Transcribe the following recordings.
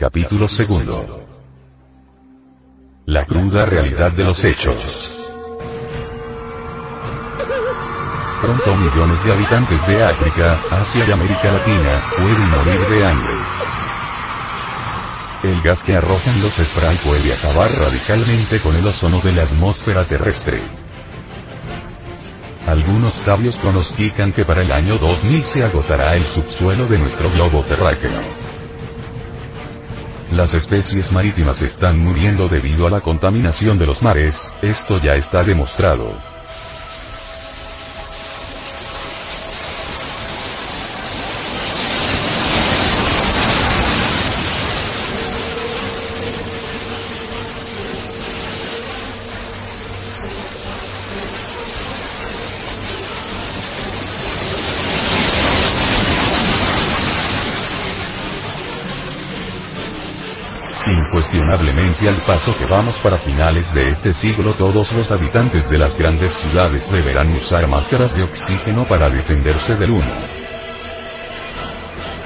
Capítulo segundo. La cruda realidad de los hechos. Pronto millones de habitantes de África, Asia y América Latina, pueden morir de hambre. El gas que arrojan los spray puede acabar radicalmente con el ozono de la atmósfera terrestre. Algunos sabios pronostican que para el año 2000 se agotará el subsuelo de nuestro globo terráqueo. Las especies marítimas están muriendo debido a la contaminación de los mares, esto ya está demostrado. Incuestionablemente al paso que vamos para finales de este siglo todos los habitantes de las grandes ciudades deberán usar máscaras de oxígeno para defenderse del humo.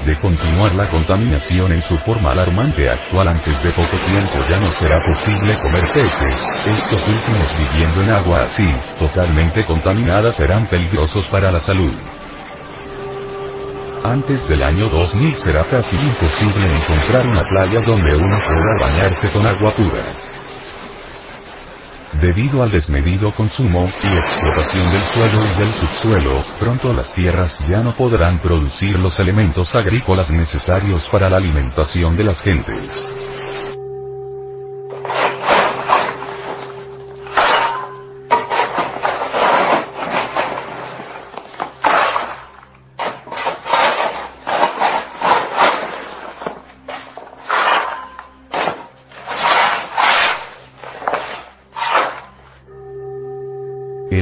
De continuar la contaminación en su forma alarmante actual antes de poco tiempo ya no será posible comer peces, estos últimos viviendo en agua así, totalmente contaminada serán peligrosos para la salud. Antes del año 2000 será casi imposible encontrar una playa donde uno pueda bañarse con agua pura. Debido al desmedido consumo y explotación del suelo y del subsuelo, pronto las tierras ya no podrán producir los elementos agrícolas necesarios para la alimentación de las gentes.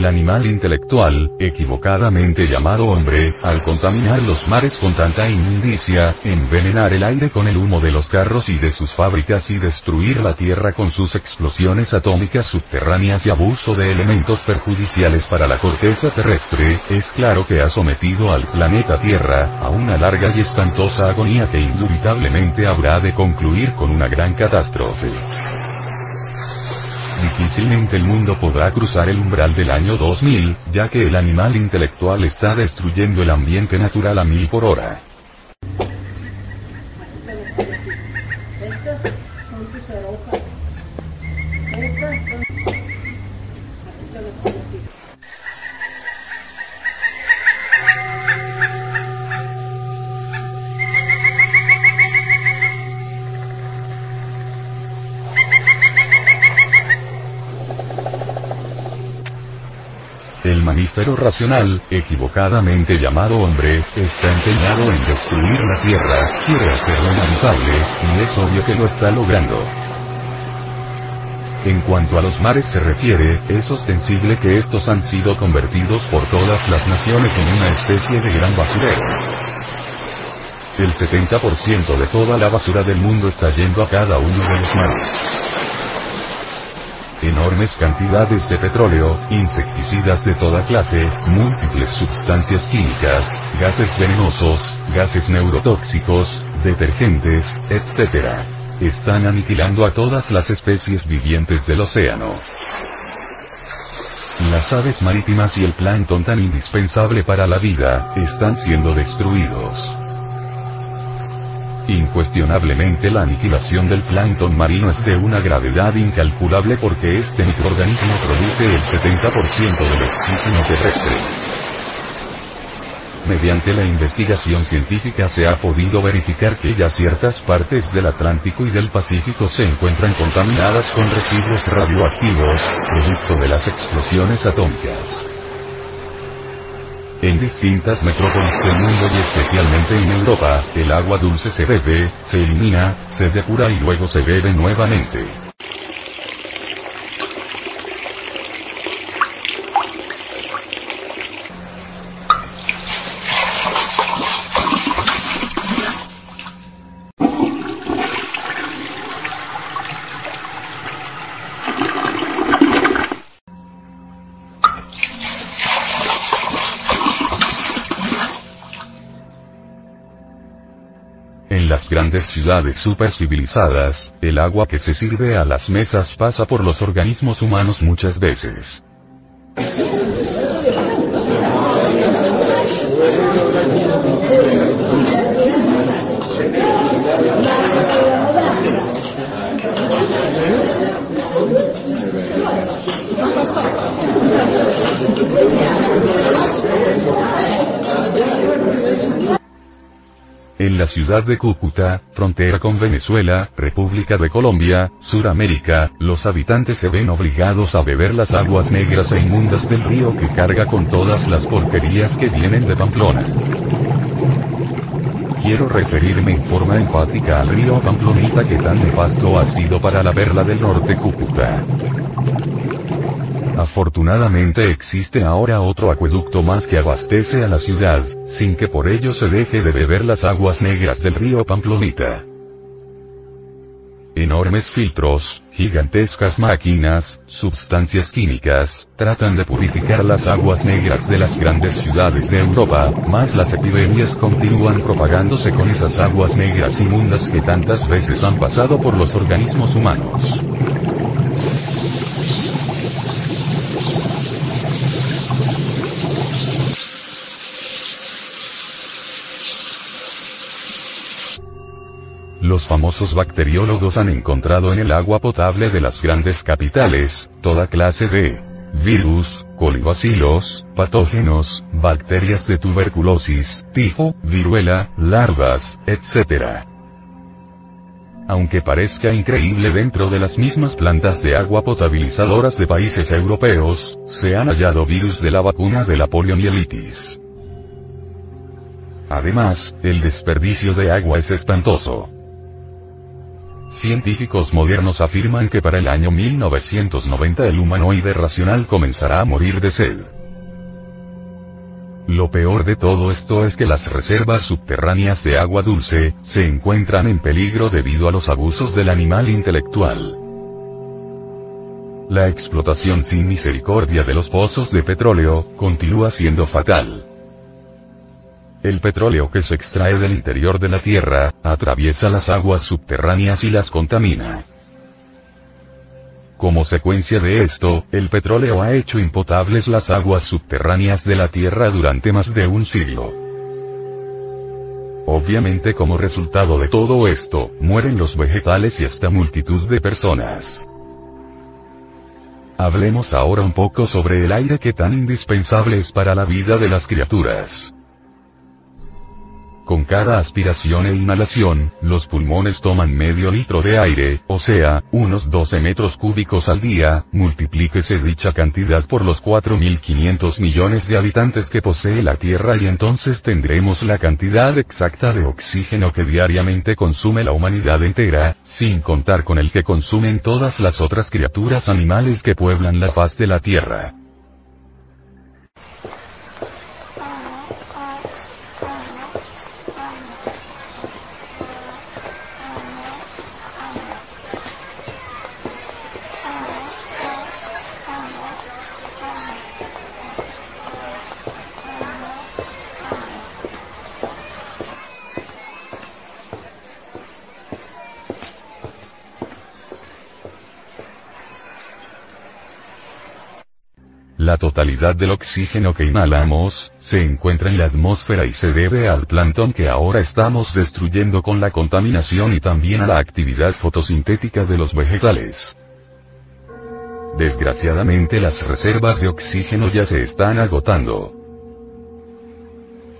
El animal intelectual, equivocadamente llamado hombre, al contaminar los mares con tanta inmundicia, envenenar el aire con el humo de los carros y de sus fábricas y destruir la tierra con sus explosiones atómicas subterráneas y abuso de elementos perjudiciales para la corteza terrestre, es claro que ha sometido al planeta Tierra, a una larga y espantosa agonía que indubitablemente habrá de concluir con una gran catástrofe. Difícilmente el mundo podrá cruzar el umbral del año 2000, ya que el animal intelectual está destruyendo el ambiente natural a mil por hora. Estas son tus hojas. Estas son... Aquí te las pongo así. El mamífero racional, equivocadamente llamado hombre, está empeñado en destruir la Tierra, quiere hacerlo inhabitable, y es obvio que lo está logrando. En cuanto a los mares se refiere, es ostensible que estos han sido convertidos por todas las naciones en una especie de gran basurero. El 70% de toda la basura del mundo está yendo a cada uno de los mares enormes cantidades de petróleo, insecticidas de toda clase, múltiples sustancias químicas, gases venenosos, gases neurotóxicos, detergentes, etc. Están aniquilando a todas las especies vivientes del océano. Las aves marítimas y el plancton tan indispensable para la vida, están siendo destruidos. Incuestionablemente la aniquilación del plancton marino es de una gravedad incalculable porque este microorganismo produce el 70% del oxígeno terrestre. Mediante la investigación científica se ha podido verificar que ya ciertas partes del Atlántico y del Pacífico se encuentran contaminadas con residuos radioactivos, producto de las explosiones atómicas. En distintas metrópolis del mundo y especialmente en Europa, el agua dulce se bebe, se elimina, se depura y luego se bebe nuevamente. En las grandes ciudades supercivilizadas, el agua que se sirve a las mesas pasa por los organismos humanos muchas veces. Ciudad de Cúcuta, frontera con Venezuela, República de Colombia, Suramérica, los habitantes se ven obligados a beber las aguas negras e inmundas del río que carga con todas las porquerías que vienen de Pamplona. Quiero referirme en forma enfática al río Pamplonita que tan nefasto ha sido para la perla del norte Cúcuta. Afortunadamente existe ahora otro acueducto más que abastece a la ciudad, sin que por ello se deje de beber las aguas negras del río Pamplonita. Enormes filtros, gigantescas máquinas, sustancias químicas, tratan de purificar las aguas negras de las grandes ciudades de Europa, más las epidemias continúan propagándose con esas aguas negras inmundas que tantas veces han pasado por los organismos humanos. Los famosos bacteriólogos han encontrado en el agua potable de las grandes capitales, toda clase de virus, colibacilos, patógenos, bacterias de tuberculosis, tifo, viruela, larvas, etc. Aunque parezca increíble dentro de las mismas plantas de agua potabilizadoras de países europeos, se han hallado virus de la vacuna de la poliomielitis. Además, el desperdicio de agua es espantoso. Científicos modernos afirman que para el año 1990 el humanoide racional comenzará a morir de sed. Lo peor de todo esto es que las reservas subterráneas de agua dulce, se encuentran en peligro debido a los abusos del animal intelectual. La explotación sin misericordia de los pozos de petróleo, continúa siendo fatal. El petróleo que se extrae del interior de la Tierra, atraviesa las aguas subterráneas y las contamina. Como secuencia de esto, el petróleo ha hecho impotables las aguas subterráneas de la Tierra durante más de un siglo. Obviamente como resultado de todo esto, mueren los vegetales y hasta multitud de personas. Hablemos ahora un poco sobre el aire que tan indispensable es para la vida de las criaturas. Con cada aspiración e inhalación, los pulmones toman medio litro de aire, o sea, unos 12 metros cúbicos al día, multiplíquese dicha cantidad por los 4.500 millones de habitantes que posee la Tierra y entonces tendremos la cantidad exacta de oxígeno que diariamente consume la humanidad entera, sin contar con el que consumen todas las otras criaturas animales que pueblan la faz de la Tierra. La totalidad del oxígeno que inhalamos, se encuentra en la atmósfera y se debe al plancton que ahora estamos destruyendo con la contaminación y también a la actividad fotosintética de los vegetales. Desgraciadamente las reservas de oxígeno ya se están agotando.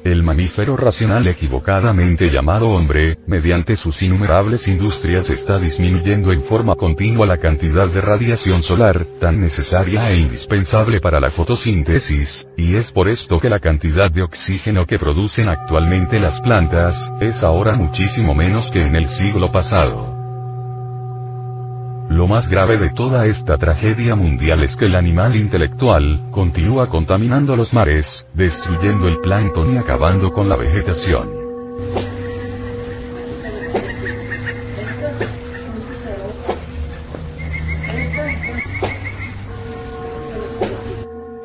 El mamífero racional equivocadamente llamado hombre, mediante sus innumerables industrias está disminuyendo en forma continua la cantidad de radiación solar, tan necesaria e indispensable para la fotosíntesis, y es por esto que la cantidad de oxígeno que producen actualmente las plantas, es ahora muchísimo menos que en el siglo pasado. Lo más grave de toda esta tragedia mundial es que el animal intelectual, continúa contaminando los mares, destruyendo el plancton y acabando con la vegetación.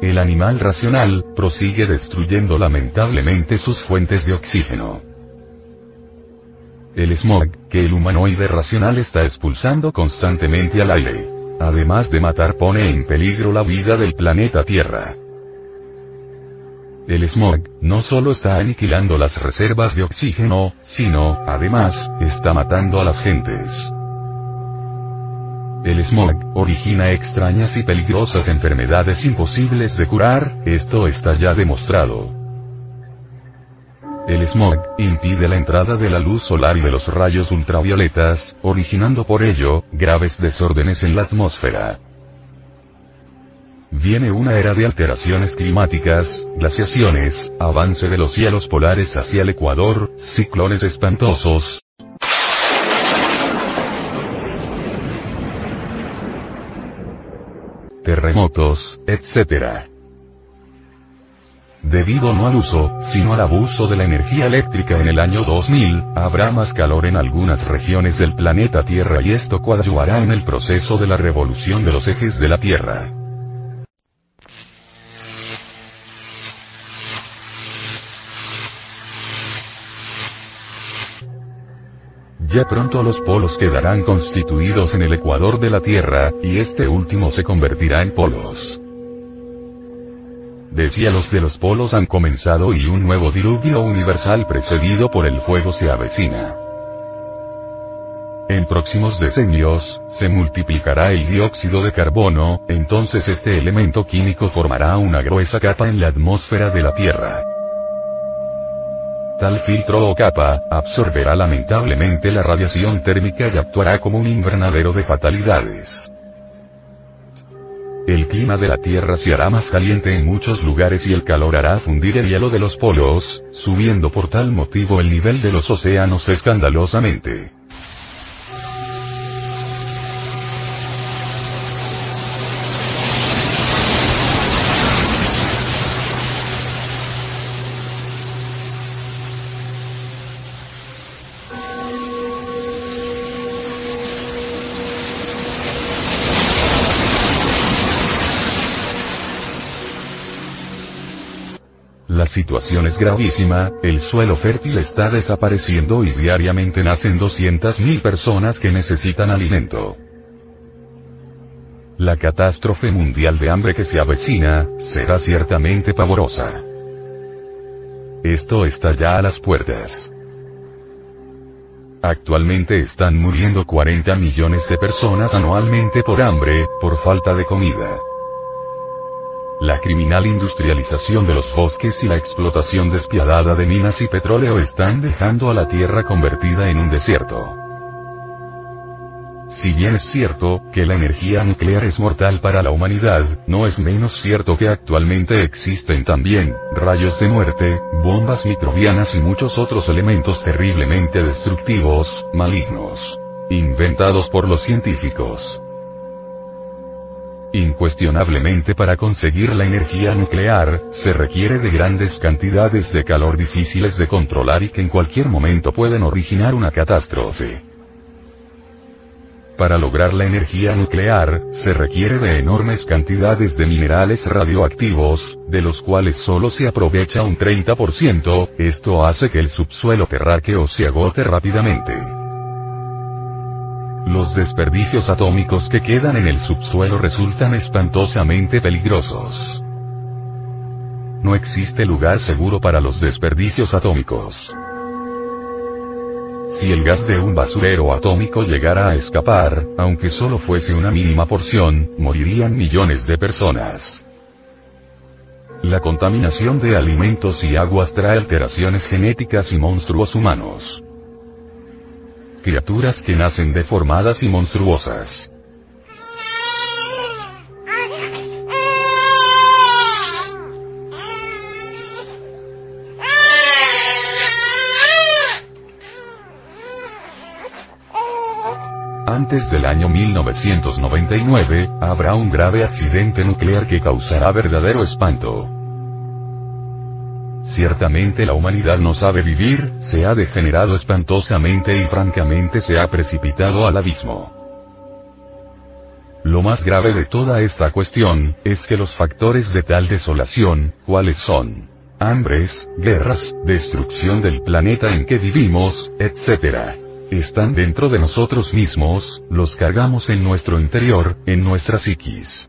El animal racional, prosigue destruyendo lamentablemente sus fuentes de oxígeno el smog, que el humanoide racional está expulsando constantemente al aire. Además de matar pone en peligro la vida del planeta Tierra. El smog, no solo está aniquilando las reservas de oxígeno, sino, además, está matando a las gentes. El smog, origina extrañas y peligrosas enfermedades imposibles de curar, esto está ya demostrado. El smog, impide la entrada de la luz solar y de los rayos ultravioletas, originando por ello, graves desórdenes en la atmósfera. Viene una era de alteraciones climáticas, glaciaciones, avance de los cielos polares hacia el ecuador, ciclones espantosos, terremotos, etc. Debido no al uso, sino al abuso de la energía eléctrica en el año 2000, habrá más calor en algunas regiones del planeta Tierra y esto coadyuvará en el proceso de la revolución de los ejes de la Tierra. Ya pronto los polos quedarán constituidos en el ecuador de la Tierra, y este último se convertirá en polos los de los polos han comenzado y un nuevo diluvio universal precedido por el fuego se avecina. En próximos decenios, se multiplicará el dióxido de carbono, entonces este elemento químico formará una gruesa capa en la atmósfera de la Tierra. Tal filtro o capa, absorberá lamentablemente la radiación térmica y actuará como un invernadero de fatalidades. El clima de la Tierra se hará más caliente en muchos lugares y el calor hará fundir el hielo de los polos, subiendo por tal motivo el nivel de los océanos escandalosamente. Situación es gravísima, el suelo fértil está desapareciendo y diariamente nacen 200.000 personas que necesitan alimento. La catástrofe mundial de hambre que se avecina, será ciertamente pavorosa. Esto está ya a las puertas. Actualmente están muriendo 40 millones de personas anualmente por hambre, por falta de comida. La criminal industrialización de los bosques y la explotación despiadada de minas y petróleo están dejando a la Tierra convertida en un desierto. Si bien es cierto, que la energía nuclear es mortal para la humanidad, no es menos cierto que actualmente existen también, rayos de muerte, bombas microbianas y muchos otros elementos terriblemente destructivos, malignos. Inventados por los científicos. Incuestionablemente para conseguir la energía nuclear, se requiere de grandes cantidades de calor difíciles de controlar y que en cualquier momento pueden originar una catástrofe. Para lograr la energía nuclear, se requiere de enormes cantidades de minerales radioactivos, de los cuales solo se aprovecha un 30%, esto hace que el subsuelo terráqueo se agote rápidamente. Los desperdicios atómicos que quedan en el subsuelo resultan espantosamente peligrosos. No existe lugar seguro para los desperdicios atómicos. Si el gas de un basurero atómico llegara a escapar, aunque solo fuese una mínima porción, morirían millones de personas. La contaminación de alimentos y aguas trae alteraciones genéticas y monstruos humanos. Criaturas que nacen deformadas y monstruosas. Antes del año 1999, habrá un grave accidente nuclear que causará verdadero espanto. Ciertamente la humanidad no sabe vivir, se ha degenerado espantosamente y francamente se ha precipitado al abismo. Lo más grave de toda esta cuestión, es que los factores de tal desolación, ¿cuáles son? Hambres, guerras, destrucción del planeta en que vivimos, etc están dentro de nosotros mismos, los cargamos en nuestro interior, en nuestra psiquis.